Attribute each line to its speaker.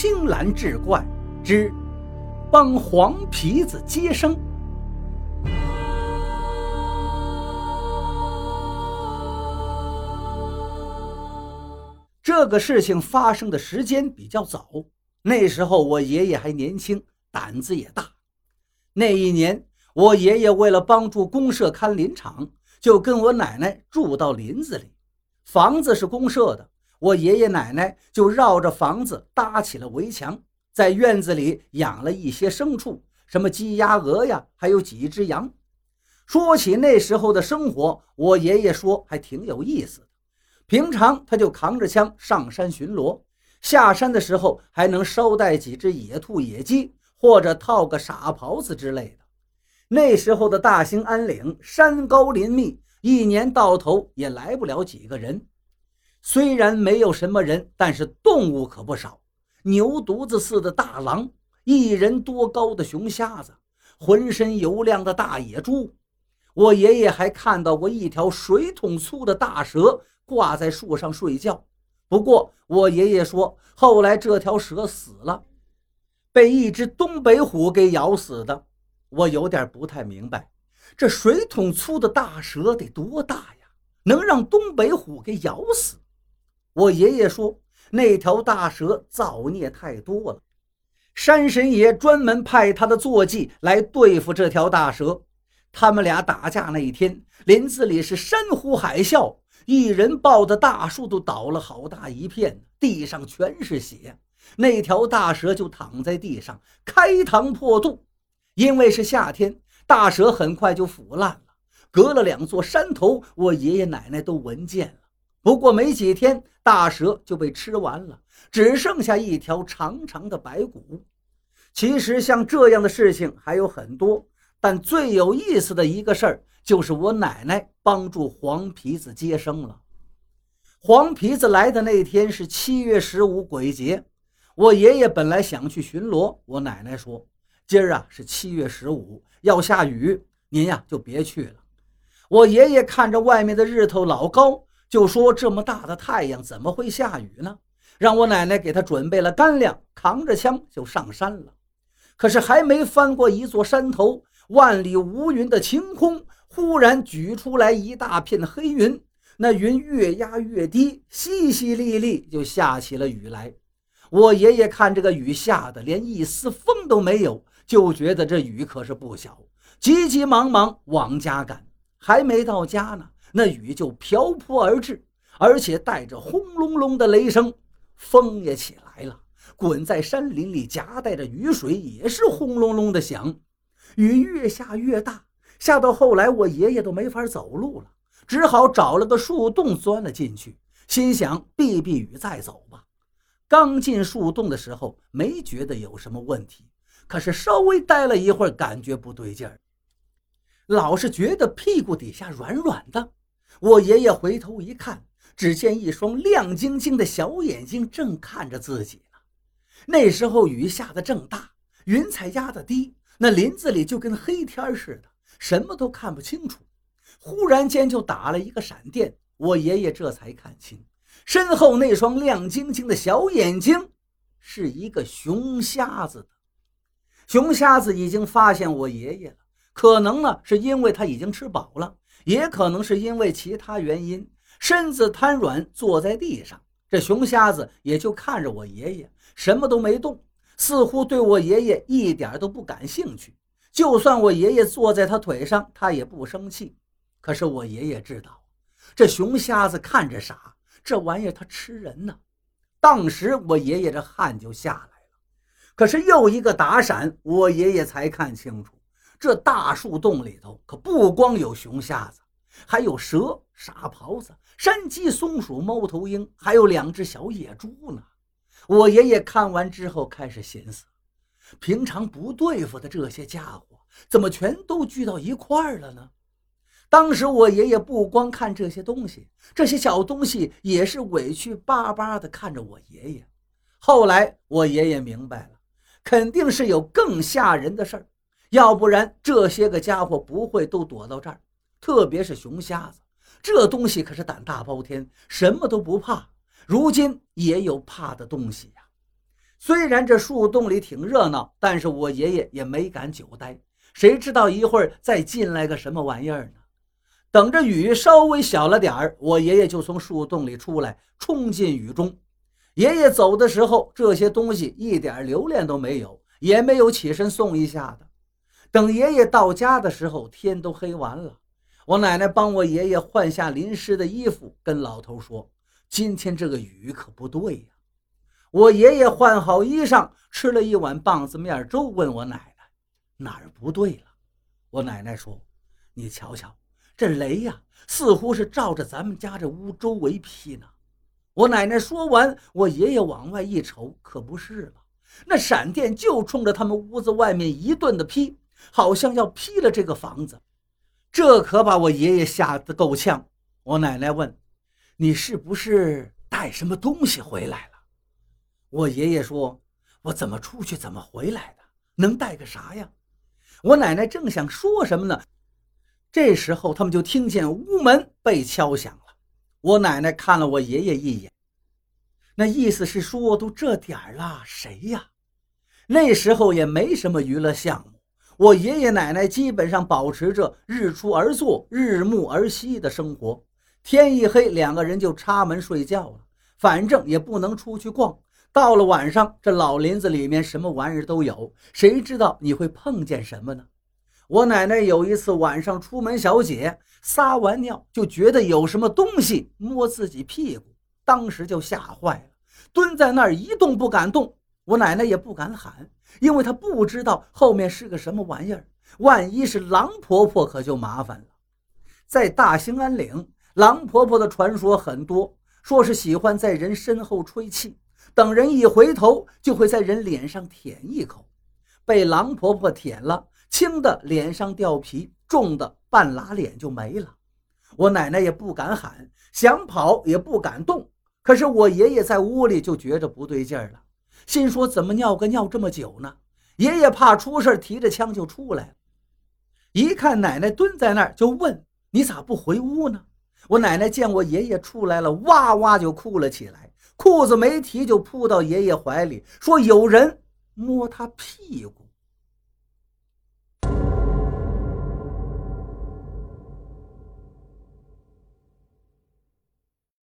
Speaker 1: 青蓝志怪之帮黄皮子接生。这个事情发生的时间比较早，那时候我爷爷还年轻，胆子也大。那一年，我爷爷为了帮助公社看林场，就跟我奶奶住到林子里。房子是公社的，我爷爷奶奶就绕着房子搭起了围墙，在院子里养了一些牲畜，什么鸡鸭鹅呀，还有几只羊。说起那时候的生活，我爷爷说还挺有意思。平常他就扛着枪上山巡逻，下山的时候还能捎带几只野兔、野鸡，或者套个傻狍子之类的。那时候的大兴安岭山高林密，一年到头也来不了几个人。虽然没有什么人，但是动物可不少：牛犊子似的大狼，一人多高的熊瞎子，浑身油亮的大野猪。我爷爷还看到过一条水桶粗的大蛇。挂在树上睡觉。不过我爷爷说，后来这条蛇死了，被一只东北虎给咬死的。我有点不太明白，这水桶粗的大蛇得多大呀，能让东北虎给咬死？我爷爷说，那条大蛇造孽太多了，山神爷专门派他的坐骑来对付这条大蛇。他们俩打架那一天，林子里是山呼海啸。一人抱的大树都倒了好大一片，地上全是血。那条大蛇就躺在地上开膛破肚。因为是夏天，大蛇很快就腐烂了，隔了两座山头，我爷爷奶奶都闻见了。不过没几天，大蛇就被吃完了，只剩下一条长长的白骨。其实像这样的事情还有很多，但最有意思的一个事儿。就是我奶奶帮助黄皮子接生了。黄皮子来的那天是七月十五鬼节，我爷爷本来想去巡逻，我奶奶说：“今儿啊是七月十五，要下雨，您呀就别去了。”我爷爷看着外面的日头老高，就说：“这么大的太阳怎么会下雨呢？”让我奶奶给他准备了干粮，扛着枪就上山了。可是还没翻过一座山头，万里无云的晴空。忽然举出来一大片黑云，那云越压越低，淅淅沥沥就下起了雨来。我爷爷看这个雨下的连一丝风都没有，就觉得这雨可是不小，急急忙忙往家赶。还没到家呢，那雨就瓢泼而至，而且带着轰隆隆的雷声，风也起来了，滚在山林里夹带着雨水也是轰隆隆的响，雨越下越大。下到后来，我爷爷都没法走路了，只好找了个树洞钻了进去，心想避避雨再走吧。刚进树洞的时候，没觉得有什么问题，可是稍微待了一会儿，感觉不对劲儿，老是觉得屁股底下软软的。我爷爷回头一看，只见一双亮晶晶的小眼睛正看着自己呢。那时候雨下的正大，云彩压得低，那林子里就跟黑天似的。什么都看不清楚，忽然间就打了一个闪电，我爷爷这才看清，身后那双亮晶晶的小眼睛，是一个熊瞎子的。熊瞎子已经发现我爷爷了，可能呢是因为他已经吃饱了，也可能是因为其他原因，身子瘫软坐在地上。这熊瞎子也就看着我爷爷，什么都没动，似乎对我爷爷一点都不感兴趣。就算我爷爷坐在他腿上，他也不生气。可是我爷爷知道，这熊瞎子看着傻，这玩意儿他吃人呢。当时我爷爷这汗就下来了。可是又一个打闪，我爷爷才看清楚，这大树洞里头可不光有熊瞎子，还有蛇、傻狍子、山鸡、松鼠、猫头鹰，还有两只小野猪呢。我爷爷看完之后开始寻思。平常不对付的这些家伙，怎么全都聚到一块儿了呢？当时我爷爷不光看这些东西，这些小东西也是委屈巴巴地看着我爷爷。后来我爷爷明白了，肯定是有更吓人的事儿，要不然这些个家伙不会都躲到这儿。特别是熊瞎子，这东西可是胆大包天，什么都不怕。如今也有怕的东西呀。虽然这树洞里挺热闹，但是我爷爷也没敢久待。谁知道一会儿再进来个什么玩意儿呢？等着雨稍微小了点儿，我爷爷就从树洞里出来，冲进雨中。爷爷走的时候，这些东西一点留恋都没有，也没有起身送一下的。等爷爷到家的时候，天都黑完了。我奶奶帮我爷爷换下淋湿的衣服，跟老头说：“今天这个雨可不对呀。”我爷爷换好衣裳，吃了一碗棒子面粥，问我奶奶：“哪儿不对了？”我奶奶说：“你瞧瞧。”这雷呀，似乎是照着咱们家这屋周围劈呢。我奶奶说完，我爷爷往外一瞅，可不是嘛，那闪电就冲着他们屋子外面一顿的劈，好像要劈了这个房子。这可把我爷爷吓得够呛。我奶奶问：“你是不是带什么东西回来了？”我爷爷说：“我怎么出去怎么回来的？能带个啥呀？”我奶奶正想说什么呢。这时候，他们就听见屋门被敲响了。我奶奶看了我爷爷一眼，那意思是说，都这点儿了，谁呀？那时候也没什么娱乐项目，我爷爷奶奶基本上保持着日出而作、日暮而息的生活。天一黑，两个人就插门睡觉了，反正也不能出去逛。到了晚上，这老林子里面什么玩意儿都有，谁知道你会碰见什么呢？我奶奶有一次晚上出门小解，撒完尿就觉得有什么东西摸自己屁股，当时就吓坏了，蹲在那儿一动不敢动。我奶奶也不敢喊，因为她不知道后面是个什么玩意儿，万一是狼婆婆可就麻烦了。在大兴安岭，狼婆婆的传说很多，说是喜欢在人身后吹气，等人一回头就会在人脸上舔一口，被狼婆婆舔了。轻的脸上掉皮，重的半拉脸就没了。我奶奶也不敢喊，想跑也不敢动。可是我爷爷在屋里就觉着不对劲儿了，心说怎么尿个尿这么久呢？爷爷怕出事，提着枪就出来了。一看奶奶蹲在那儿，就问：“你咋不回屋呢？”我奶奶见我爷爷出来了，哇哇就哭了起来，裤子没提就扑到爷爷怀里，说：“有人摸他屁股。”